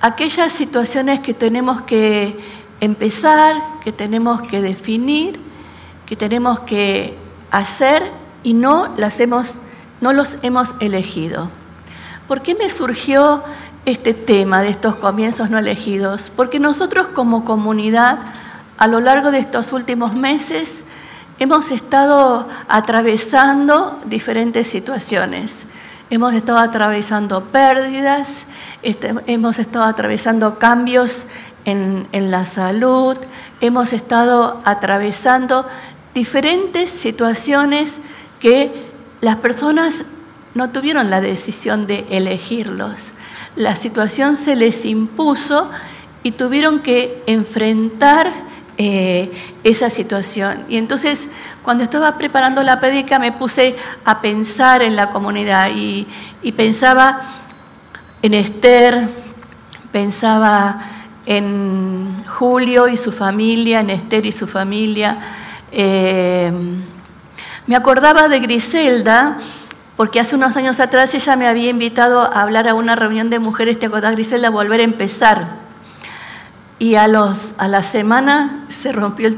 Aquellas situaciones que tenemos que empezar, que tenemos que definir, que tenemos que hacer y no las hemos no los hemos elegido. ¿Por qué me surgió este tema de estos comienzos no elegidos? Porque nosotros como comunidad a lo largo de estos últimos meses hemos estado atravesando diferentes situaciones. Hemos estado atravesando pérdidas, este, hemos estado atravesando cambios en, en la salud, hemos estado atravesando diferentes situaciones que las personas no tuvieron la decisión de elegirlos. La situación se les impuso y tuvieron que enfrentar eh, esa situación. Y entonces, cuando estaba preparando la prédica, me puse a pensar en la comunidad y, pensaba en Esther, pensaba en Julio y su familia, en Esther y su familia. Eh, me acordaba de Griselda, porque hace unos años atrás ella me había invitado a hablar a una reunión de mujeres, ¿te acordás, Griselda? Volver a empezar. Y a, los, a la semana se rompió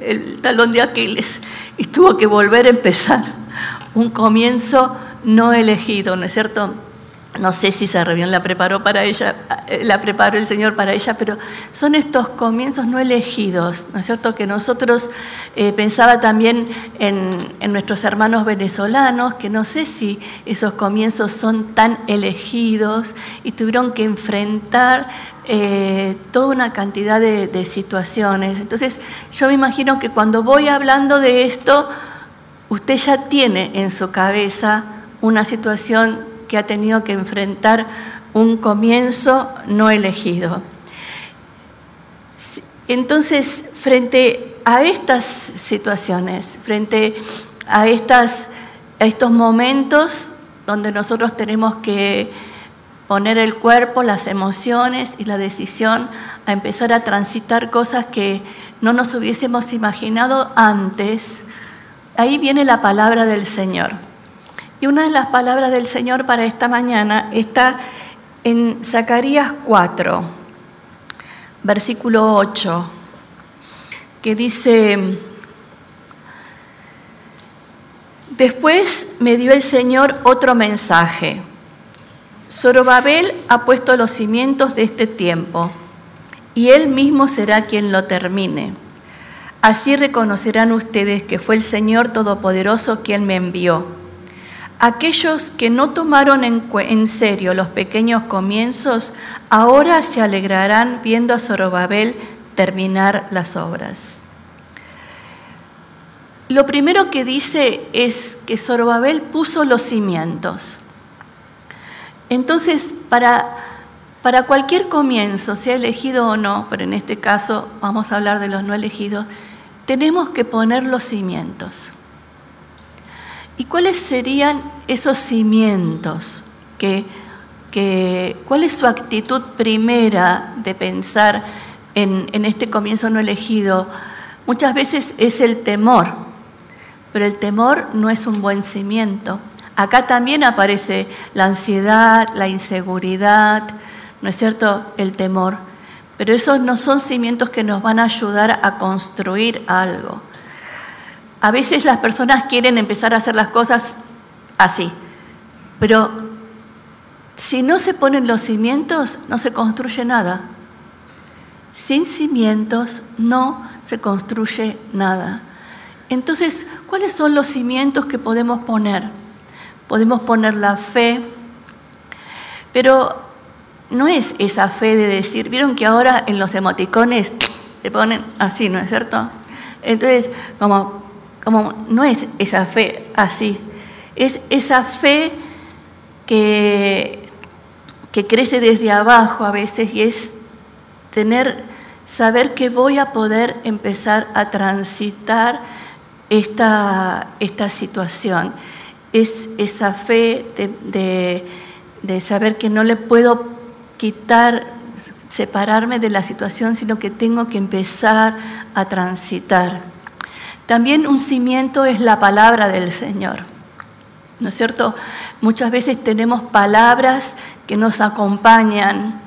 el, talón de Aquiles y tuvo que volver a empezar un comienzo no elegido, ¿no es cierto? No sé si esa reunión la preparó para ella, eh, la preparó el Señor para ella, pero son estos comienzos no elegidos, ¿no es cierto? Que nosotros eh, pensaba también en, en, nuestros hermanos venezolanos, que no sé si esos comienzos son tan elegidos y tuvieron que enfrentar eh, toda una cantidad de, situaciones. Entonces, yo me imagino que cuando voy hablando de esto, usted ya tiene en su cabeza una situación que ha tenido que enfrentar un comienzo no elegido. Entonces, frente a estas situaciones, frente a, estas, a estos momentos donde nosotros tenemos que poner el cuerpo, las emociones y la decisión a empezar a transitar cosas que no nos hubiésemos imaginado antes, ahí viene la palabra del Señor. Y una de las palabras del Señor para esta mañana está en Zacarías 4, versículo 8, que dice, después me dio el Señor otro mensaje Zorobabel ha puesto los cimientos de este tiempo y él mismo será quien lo termine. Así reconocerán ustedes que fue el Señor Todopoderoso quien me envió. Aquellos que no tomaron en, serio los pequeños comienzos, ahora se alegrarán viendo a Zorobabel terminar las obras. Lo primero que dice es que Zorobabel puso los cimientos. Entonces, para, para cualquier comienzo, sea elegido o no, pero en este caso vamos a hablar de los no elegidos, tenemos que poner los cimientos. ¿Y cuáles serían esos cimientos? Que, ¿Cuál es su actitud primera de pensar en, en este comienzo no elegido? Muchas veces es el temor, pero el temor no es un buen cimiento. Acá también aparece la ansiedad, la inseguridad, ¿no es cierto? El temor. Pero esos no son cimientos que nos van a ayudar a construir algo. A veces las personas quieren empezar a hacer las cosas así, pero si no se ponen los cimientos, no se construye nada. Sin cimientos no se construye nada. Entonces, ¿cuáles son los cimientos que podemos poner? Podemos poner la fe, pero no es esa fe de decir, vieron que ahora en los emoticones se ponen así, ¿no es cierto? Entonces, como como no es esa fe así, es esa fe que, que crece desde abajo a veces y es tener, saber que voy a poder empezar a transitar esta, esta situación. Es esa fe de, de saber que no le puedo quitar, separarme de la situación, sino que tengo que empezar a transitar. También un cimiento es la palabra del Señor. ¿No es cierto? Muchas veces tenemos palabras que nos acompañan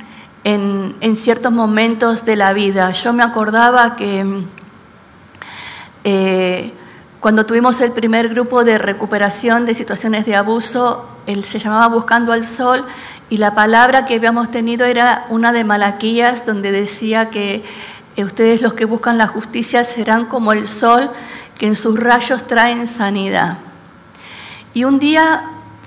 en, ciertos momentos de la vida. Yo me acordaba que eh, cuando tuvimos el primer grupo de recuperación de situaciones de abuso, él se llamaba Buscando al Sol y la palabra que habíamos tenido era una de Malaquías donde decía que eh, ustedes los que buscan la justicia serán como el sol que en sus rayos traen sanidad. Y un día,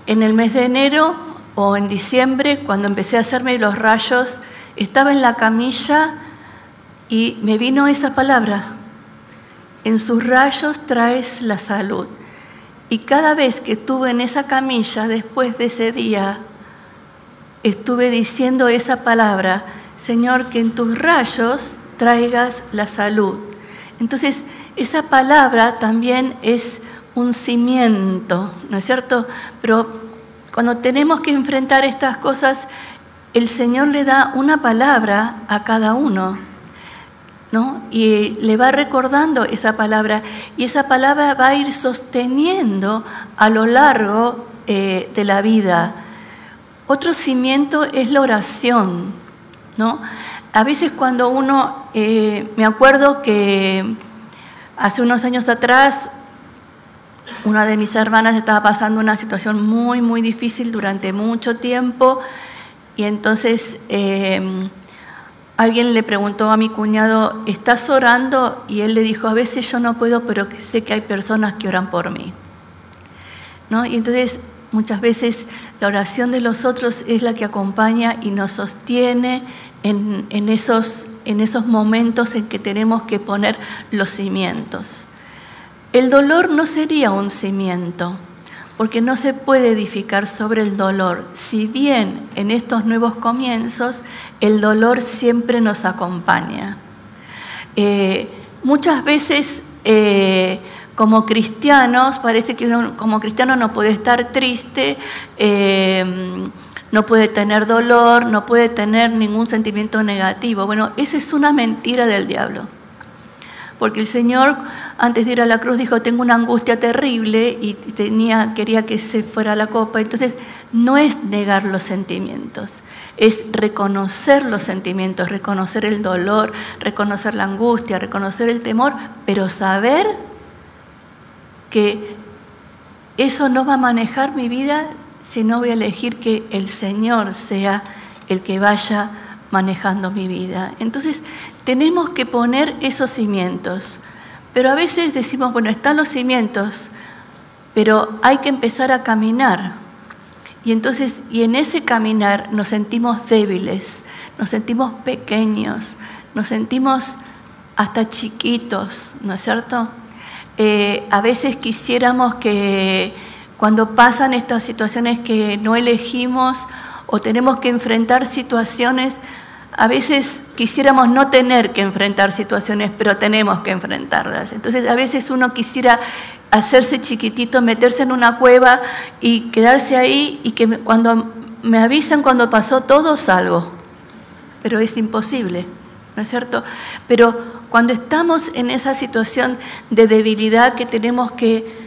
en el mes de enero o en diciembre, cuando empecé a hacerme los rayos, estaba en la camilla y me vino esa palabra. En sus rayos traes la salud. Y cada vez que estuve en esa camilla, después de ese día, estuve diciendo esa palabra, Señor, que en tus rayos traigas la salud. Entonces, esa palabra también es un cimiento, ¿no es cierto? Pero cuando tenemos que enfrentar estas cosas, el Señor le da una palabra a cada uno, ¿no? Y le va recordando esa palabra, y esa palabra va a ir sosteniendo a lo largo eh, de la vida. Otro cimiento es la oración, ¿no? A veces cuando uno, eh, me acuerdo que hace unos años atrás, una de mis hermanas estaba pasando una situación muy, muy difícil durante mucho tiempo y entonces em, alguien le preguntó a mi cuñado, ¿estás orando? Y él le dijo, a veces yo no puedo, pero sé que hay personas que oran por mí. ¿No? Y entonces muchas veces la oración de los otros es la que acompaña y nos sostiene en, esos, en esos momentos en que tenemos que poner los cimientos. El dolor no sería un cimiento, porque no se puede edificar sobre el dolor. Si bien en estos nuevos comienzos el dolor siempre nos acompaña. Eh, muchas veces eh, como cristianos, parece que como cristiano no puede estar triste, eh, no puede tener dolor, no puede tener ningún sentimiento negativo. Bueno, eso es una mentira del diablo. Porque el Señor, antes de ir a la cruz, dijo, tengo una angustia terrible y tenía, quería que se fuera la copa. Entonces, no es negar los sentimientos, es reconocer los sentimientos, reconocer el dolor, reconocer la angustia, reconocer el temor, pero saber que eso no va a manejar mi vida si no voy a elegir que el Señor sea el que vaya manejando mi vida. Entonces, tenemos que poner esos cimientos. Pero a veces decimos, bueno, están los cimientos, pero hay que empezar a caminar. Y entonces, y en ese caminar nos sentimos débiles, nos sentimos pequeños, nos sentimos hasta chiquitos, ¿no es cierto? Eh, a veces quisiéramos que cuando pasan estas situaciones que no elegimos o tenemos que enfrentar situaciones, a veces quisiéramos no tener que enfrentar situaciones, pero tenemos que enfrentarlas. Entonces a veces uno quisiera hacerse chiquitito, meterse en una cueva y quedarse ahí y que cuando me avisen cuando pasó todo salgo. Pero es imposible, ¿no es cierto? Pero cuando estamos en esa situación de debilidad que tenemos que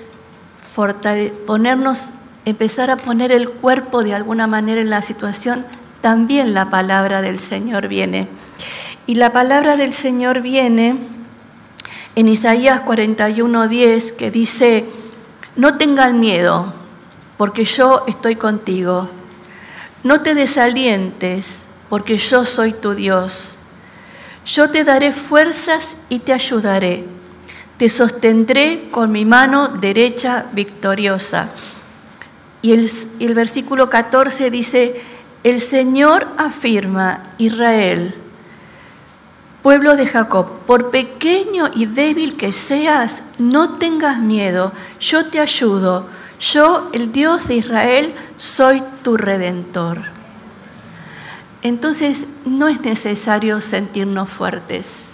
ponernos, empezar a poner el cuerpo de alguna manera en la situación, también la palabra del Señor viene. Y la palabra del Señor viene en Isaías 41:10, que dice, no tengan miedo, porque yo estoy contigo. No te desalientes, porque yo soy tu Dios. Yo te daré fuerzas y te ayudaré te sostendré con mi mano derecha victoriosa. Y el, versículo 14 dice, el Señor afirma, Israel, Pueblo de Jacob, por pequeño y débil que seas, no tengas miedo, yo te ayudo, yo, el Dios de Israel, soy tu redentor. Entonces no es necesario sentirnos fuertes.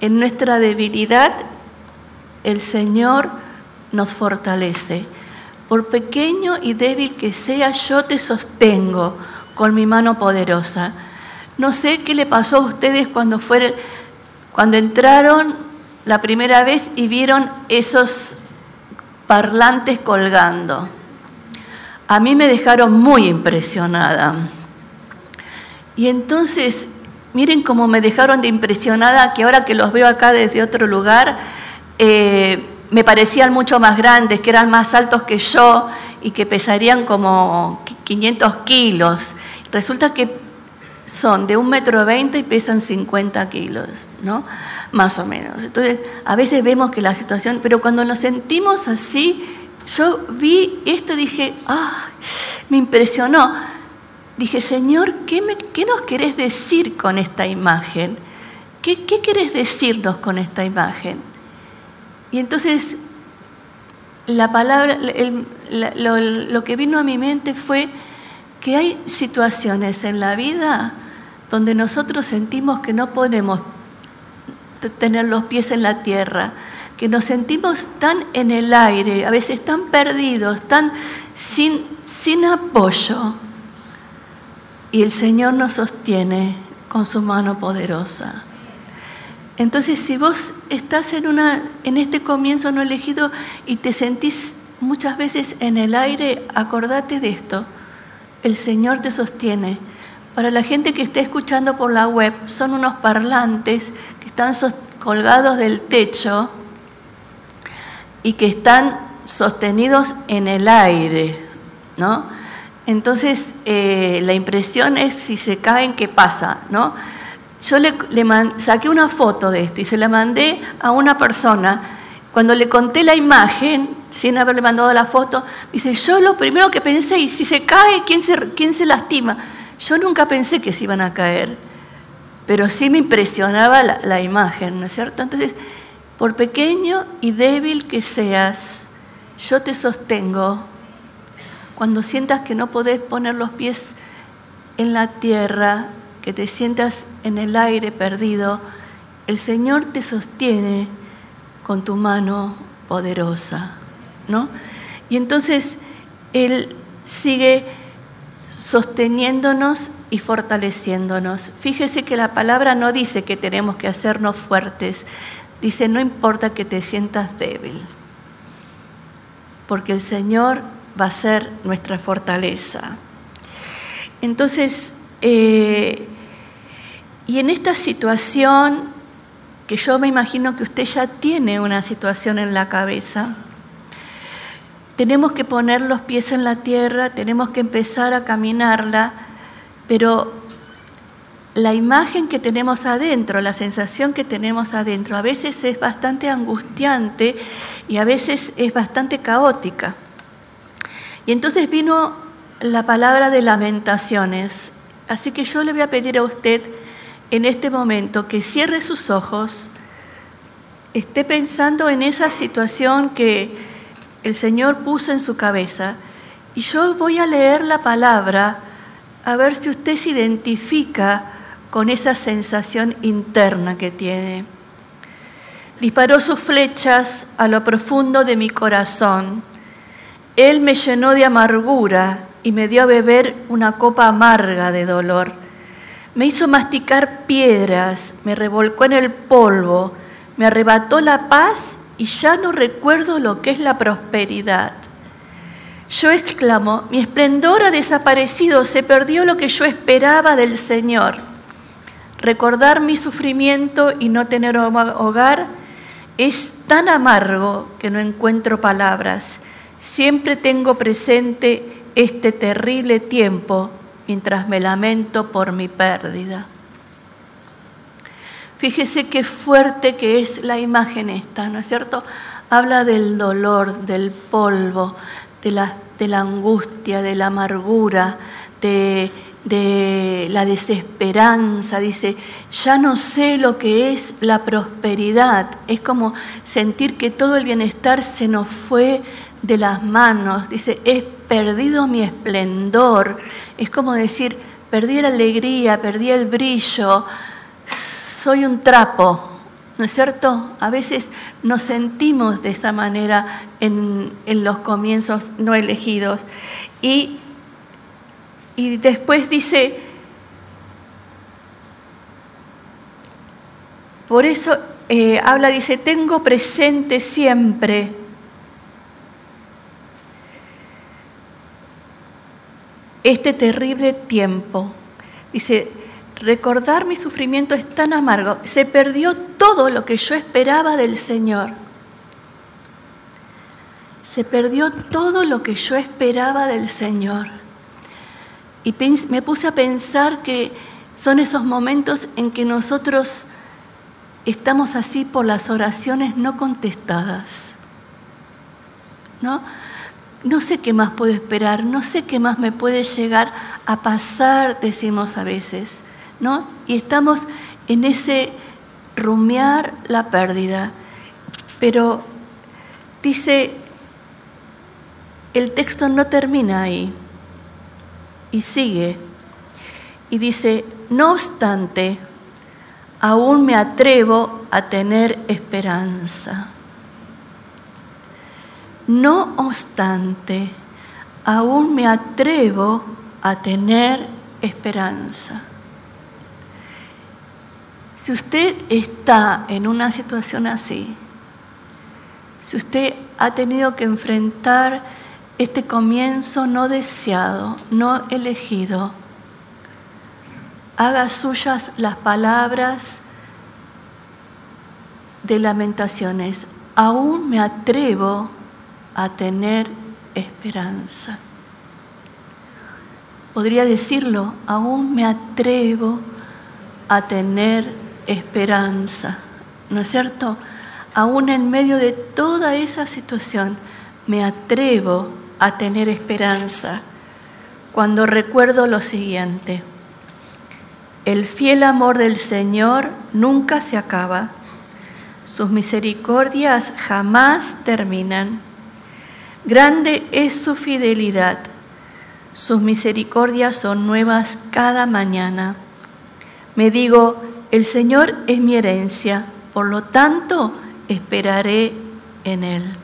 En nuestra debilidad el Señor nos fortalece. Por pequeño y débil que sea, yo te sostengo con mi mano poderosa. No sé qué le pasó a ustedes cuando, cuando entraron la primera vez y vieron esos parlantes colgando. A mí me dejaron muy impresionada. Y entonces, miren cómo me dejaron de impresionada, que ahora que los veo acá desde otro lugar, eh, me parecían mucho más grandes, que eran más altos que yo y que pesarían como 500 kilos. Resulta que son de un metro veinte y pesan 50 kilos, ¿no? Más o menos. Entonces, a veces vemos que la situación, pero cuando nos sentimos así, yo vi esto y dije, ¡ah! Me impresionó. Dije, Señor, ¿qué, me, ¿qué, nos querés decir con esta imagen? ¿Qué, ¿Qué querés decirnos con esta imagen? Y entonces la palabra, lo, que vino a mi mente fue que hay situaciones en la vida donde nosotros sentimos que no podemos tener los pies en la tierra, que nos sentimos tan en el aire, a veces tan perdidos, tan sin, apoyo. Y el Señor nos sostiene con su mano poderosa. Entonces, si vos estás en, una, en este comienzo no elegido y te sentís muchas veces en el aire, acordate de esto. El Señor te sostiene. Para la gente que está escuchando por la web, son unos parlantes que están colgados del techo y que están sostenidos en el aire, ¿no? Entonces, eh, la impresión es si se caen, ¿qué pasa? ¿no? Yo le, saqué una foto de esto y se la mandé a una persona. Cuando le conté la imagen, sin haberle mandado la foto, dice, yo lo primero que pensé, y si se cae, ¿quién se, quién se lastima? Yo nunca pensé que se iban a caer, pero sí me impresionaba la, la imagen, ¿no es cierto? Entonces, por pequeño y débil que seas, yo te sostengo. Cuando sientas que no podés poner los pies en la tierra, que te sientas en el aire perdido, el Señor te sostiene con tu mano poderosa, ¿no? Y entonces Él sigue sosteniéndonos y fortaleciéndonos. Fíjese que la palabra no dice que tenemos que hacernos fuertes, dice no importa que te sientas débil, porque el Señor va a ser nuestra fortaleza. Entonces, eh, y en esta situación, que yo me imagino que usted ya tiene una situación en la cabeza, tenemos que poner los pies en la tierra, tenemos que empezar a caminarla, pero la imagen que tenemos adentro, la sensación que tenemos adentro, a veces es bastante angustiante y a veces es bastante caótica. Y entonces vino la palabra de lamentaciones. Así que yo le voy a pedir a usted en este momento que cierre sus ojos, esté pensando en esa situación que el Señor puso en su cabeza y yo voy a leer la palabra a ver si usted se identifica con esa sensación interna que tiene. Disparó sus flechas a lo profundo de mi corazón. Él me llenó de amargura y me dio a beber una copa amarga de dolor. Me hizo masticar piedras, me revolcó en el polvo, me arrebató la paz y ya no recuerdo lo que es la prosperidad. Yo exclamo, mi esplendor ha desaparecido, se perdió lo que yo esperaba del Señor. Recordar mi sufrimiento y no tener hogar es tan amargo que no encuentro palabras. Siempre tengo presente este terrible tiempo mientras me lamento por mi pérdida. Fíjese qué fuerte que es la imagen esta, ¿no es cierto? Habla del dolor, del polvo, de la, angustia, de la amargura, de la desesperanza, dice, ya no sé lo que es la prosperidad, es como sentir que todo el bienestar se nos fue de las manos, dice, he perdido mi esplendor, es como decir, perdí la alegría, perdí el brillo, soy un trapo, ¿no es cierto? A veces nos sentimos de esa manera en, en los comienzos no elegidos. Y y después dice, por eso eh, habla, dice, tengo presente siempre. Este terrible tiempo. Dice, recordar mi sufrimiento es tan amargo. Se perdió todo lo que yo esperaba del Señor. Se perdió todo lo que yo esperaba del Señor. Y me puse a pensar que son esos momentos en que nosotros estamos así por las oraciones no contestadas. ¿No? No sé qué más puedo esperar, no sé qué más me puede llegar a pasar, decimos a veces, ¿no? Y estamos en ese rumiar la pérdida. Pero dice, el texto no termina ahí y sigue y dice, no obstante, aún me atrevo a tener esperanza. No obstante, aún me atrevo a tener esperanza. Si usted está en una situación así, si usted ha tenido que enfrentar este comienzo no deseado, no elegido. Haga suyas las palabras de lamentaciones. Aún me atrevo a tener esperanza. Podría decirlo, aún me atrevo a tener esperanza. ¿No es cierto? Aún en medio de toda esa situación, me atrevo a tener esperanza cuando recuerdo lo siguiente. El fiel amor del Señor nunca se acaba. Sus misericordias jamás terminan. Grande es su fidelidad. Sus misericordias son nuevas cada mañana. Me digo, el Señor es mi herencia, por lo tanto esperaré en Él.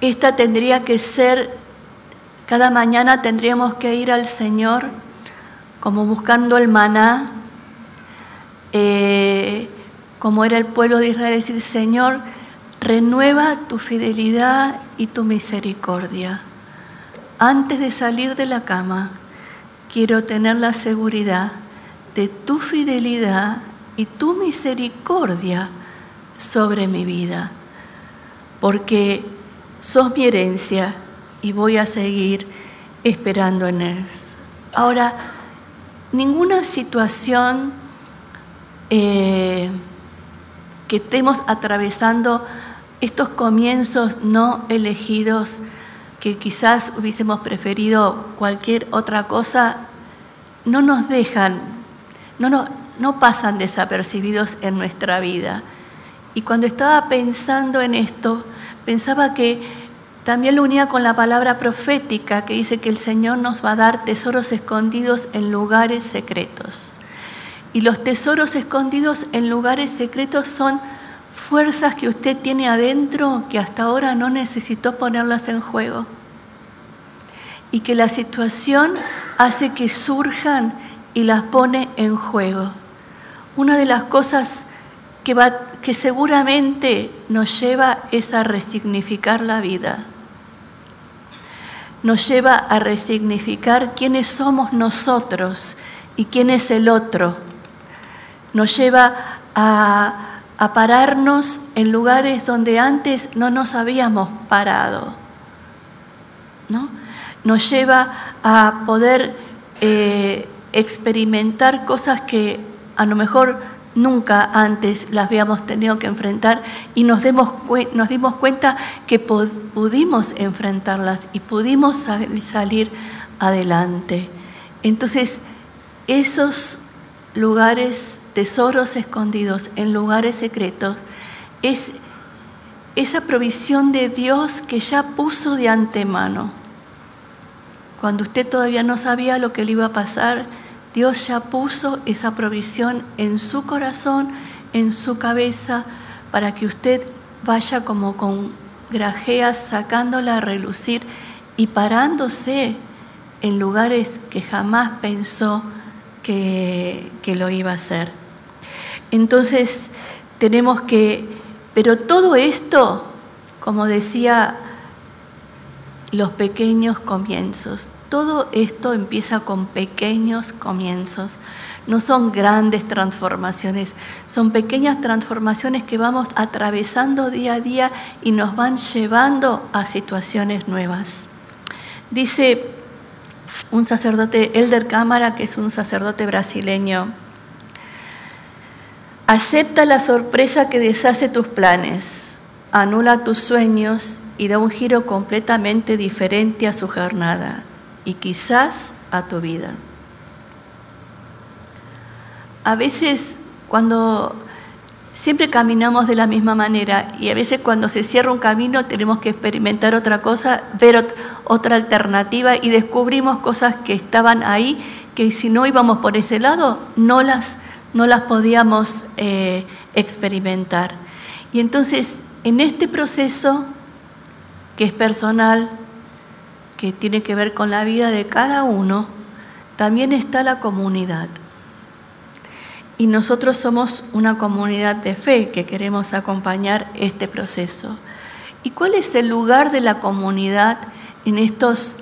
Esta tendría que ser, cada mañana tendríamos que ir al Señor como buscando el maná, eh, como era el pueblo de Israel, decir, Señor, renueva tu fidelidad y tu misericordia. Antes de salir de la cama, quiero tener la seguridad de tu fidelidad y tu misericordia sobre mi vida, porque sos mi herencia y voy a seguir esperando en él. Ahora, ninguna situación eh, que estemos atravesando estos comienzos no elegidos, que quizás hubiésemos preferido cualquier otra cosa, no nos dejan, no, no pasan desapercibidos en nuestra vida. Y cuando estaba pensando en esto, pensaba que también lo unía con la palabra profética que dice que el Señor nos va a dar tesoros escondidos en lugares secretos. Y los tesoros escondidos en lugares secretos son fuerzas que usted tiene adentro que hasta ahora no necesitó ponerlas en juego. Y que la situación hace que surjan y las pone en juego. Una de las cosas que, seguramente nos lleva es a resignificar la vida. Nos lleva a resignificar quiénes somos nosotros y quién es el otro. Nos lleva a, pararnos en lugares donde antes no nos habíamos parado. ¿no? Nos lleva a poder eh, experimentar cosas que a lo mejor nunca antes las habíamos tenido que enfrentar y nos dimos cuenta que pudimos enfrentarlas y pudimos salir adelante. Entonces, esos lugares, tesoros escondidos en lugares secretos, es esa provisión de Dios que ya puso de antemano. Cuando usted todavía no sabía lo que le iba a pasar, Dios ya puso esa provisión en su corazón, en su cabeza, para que usted vaya como con grajeas sacándola a relucir y parándose en lugares que jamás pensó que, que lo iba a hacer. Entonces tenemos que, pero todo esto, como decía, los pequeños comienzos, todo esto empieza con pequeños comienzos. No son grandes transformaciones, son pequeñas transformaciones que vamos atravesando día a día y nos van llevando a situaciones nuevas. Dice un sacerdote, Elder Cámara, que es un sacerdote brasileño, acepta la sorpresa que deshace tus planes, anula tus sueños y da un giro completamente diferente a su jornada y quizás a tu vida. A veces cuando siempre caminamos de la misma manera y a veces cuando se cierra un camino tenemos que experimentar otra cosa, ver otra alternativa y descubrimos cosas que estaban ahí que si no íbamos por ese lado no las, no las podíamos eh, experimentar. Y entonces en este proceso que es personal, que tiene que ver con la vida de cada uno, también está la comunidad. Y nosotros somos una comunidad de fe que queremos acompañar este proceso. ¿Y cuál es el lugar de la comunidad en estos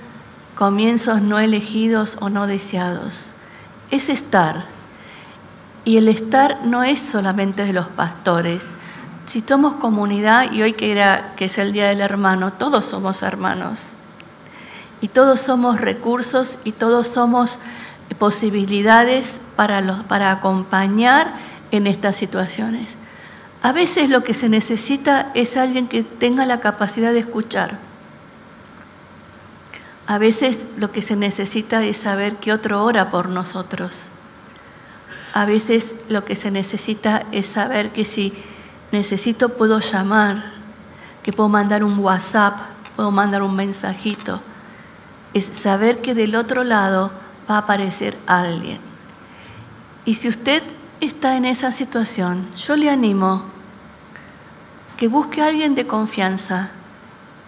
comienzos no elegidos o no deseados? Es estar. Y el estar no es solamente de los pastores. Si somos comunidad, y hoy que, era, que es el Día del Hermano, todos somos hermanos. Y todos somos recursos y todos somos posibilidades para, para acompañar en estas situaciones. A veces lo que se necesita es alguien que tenga la capacidad de escuchar. A veces lo que se necesita es saber que otro ora por nosotros. A veces lo que se necesita es saber que si necesito puedo llamar, que puedo mandar un WhatsApp, puedo mandar un mensajito es saber que del otro lado va a aparecer alguien. Y si usted está en esa situación, yo le animo que busque a alguien de confianza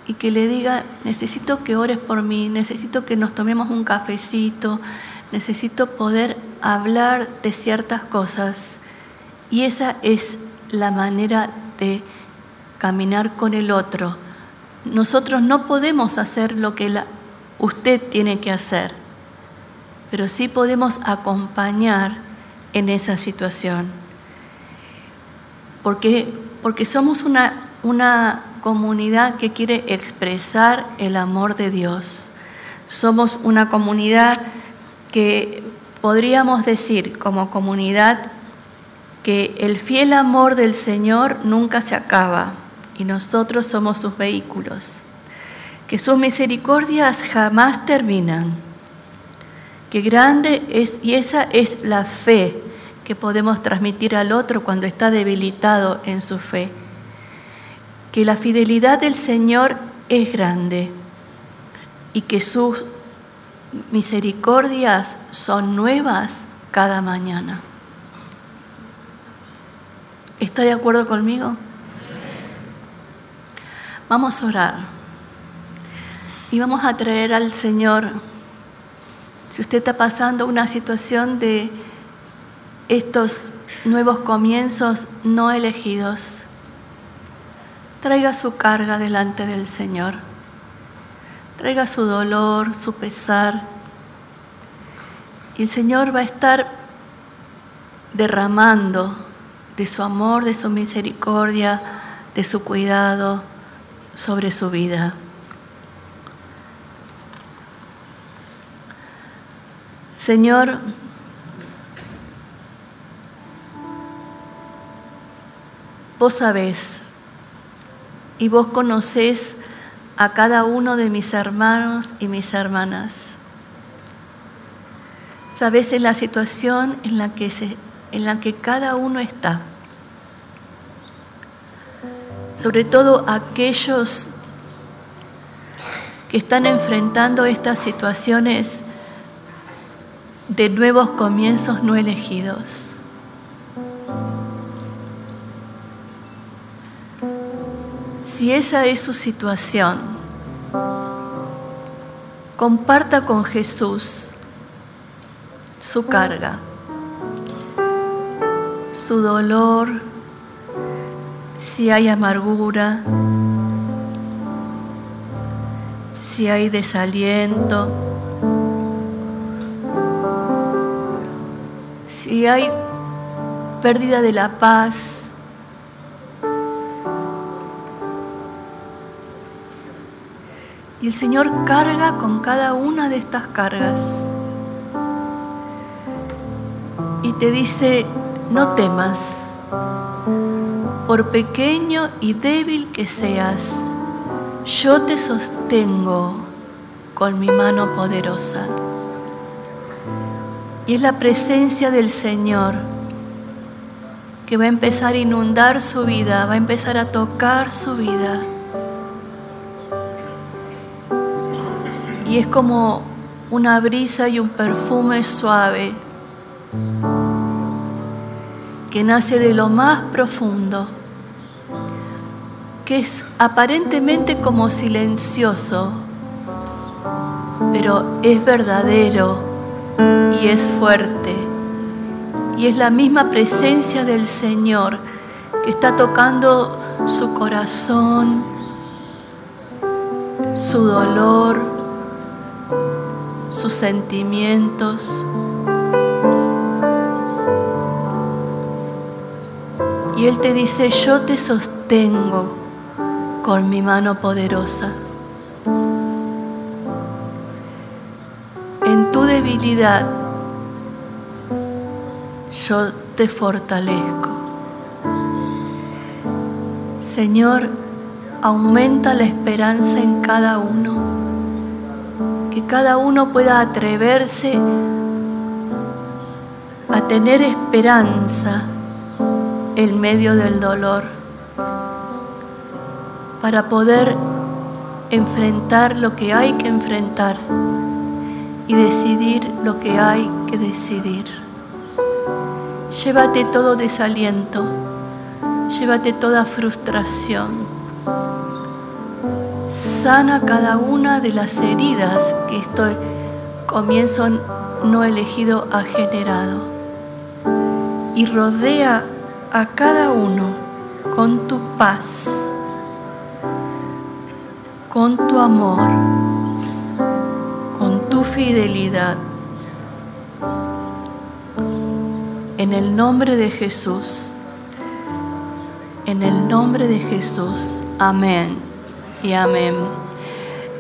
y que le diga, necesito que ores por mí, necesito que nos tomemos un cafecito, necesito poder hablar de ciertas cosas. Y esa es la manera de caminar con el otro. Nosotros no podemos hacer lo que la usted tiene que hacer, pero sí podemos acompañar en esa situación. Porque, porque somos una, una comunidad que quiere expresar el amor de Dios. Somos una comunidad que podríamos decir como comunidad que el fiel amor del Señor nunca se acaba y nosotros somos sus vehículos que sus misericordias jamás terminan. Que grande es, y esa es la fe que podemos transmitir al otro cuando está debilitado en su fe. Que la fidelidad del Señor es grande y que sus misericordias son nuevas cada mañana. ¿Está de acuerdo conmigo? Vamos a orar. Y vamos a traer al Señor, si usted está pasando una situación de estos nuevos comienzos no elegidos, traiga su carga delante del Señor. Traiga su dolor, su pesar. Y el Señor va a estar derramando de su amor, de su misericordia, de su cuidado sobre su vida. Señor, vos sabés y vos conocés a cada uno de mis hermanos y mis hermanas. Sabés en la situación en la que, se, en la que cada uno está. Sobre todo aquellos que están enfrentando estas situaciones de nuevos comienzos no elegidos. Si esa es su situación, comparta con Jesús su carga, su dolor, si hay amargura, si hay desaliento, si hay pérdida de la paz, Y el Señor carga con cada una de estas cargas. Y te dice, no temas, por pequeño y débil que seas, yo te sostengo con mi mano poderosa. Y es la presencia del Señor que va a empezar a inundar su vida, va a empezar a tocar su vida es como una brisa y un perfume suave que nace de lo más profundo, que es aparentemente como silencioso, pero es verdadero y es fuerte. Y es la misma presencia del Señor que está tocando su corazón, su dolor, sus sentimientos. Y Él te dice, yo te sostengo con mi mano poderosa. En tu debilidad yo te fortalezco. Señor, aumenta la esperanza en cada uno que cada uno pueda atreverse a tener esperanza en medio del dolor, para poder enfrentar lo que hay que enfrentar y decidir lo que hay que decidir. Llévate todo desaliento, llévate toda frustración sana cada una de las heridas que este comienzo no elegido ha generado y rodea a cada uno con tu paz, con tu amor, con tu fidelidad. En el nombre de Jesús, en el nombre de Jesús, amén y amén.